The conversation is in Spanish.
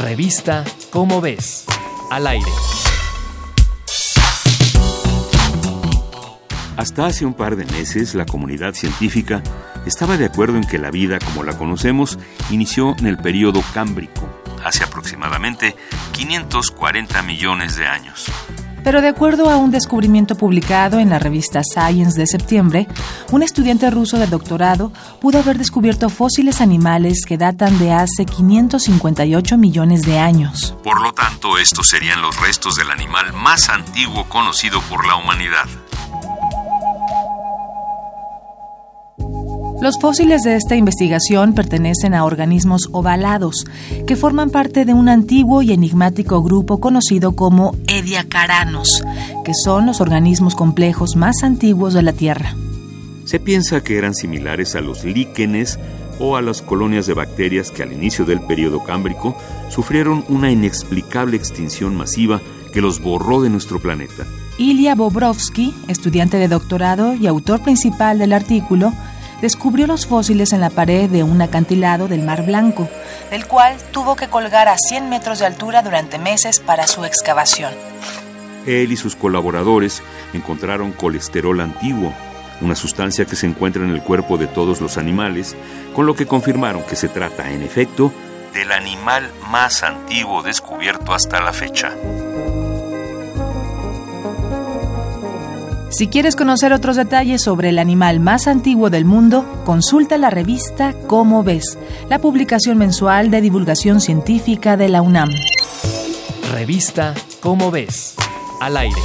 Revista Cómo ves. Al aire. Hasta hace un par de meses, la comunidad científica estaba de acuerdo en que la vida como la conocemos inició en el período cámbrico, hace aproximadamente 540 millones de años. Pero de acuerdo a un descubrimiento publicado en la revista Science de septiembre, un estudiante ruso de doctorado pudo haber descubierto fósiles animales que datan de hace 558 millones de años. Por lo tanto, estos serían los restos del animal más antiguo conocido por la humanidad. Los fósiles de esta investigación pertenecen a organismos ovalados, que forman parte de un antiguo y enigmático grupo conocido como Ediacaranos, que son los organismos complejos más antiguos de la Tierra. Se piensa que eran similares a los líquenes o a las colonias de bacterias que al inicio del período cámbrico sufrieron una inexplicable extinción masiva que los borró de nuestro planeta. Ilya Bobrovsky, estudiante de doctorado y autor principal del artículo, descubrió los fósiles en la pared de un acantilado del Mar Blanco, del cual tuvo que colgar a 100 metros de altura durante meses para su excavación. Él y sus colaboradores encontraron colesterol antiguo, una sustancia que se encuentra en el cuerpo de todos los animales, con lo que confirmaron que se trata, en efecto, del animal más antiguo descubierto hasta la fecha. Si quieres conocer otros detalles sobre el animal más antiguo del mundo, consulta la revista Cómo ves, la publicación mensual de divulgación científica de la UNAM. Revista Cómo ves. Al aire.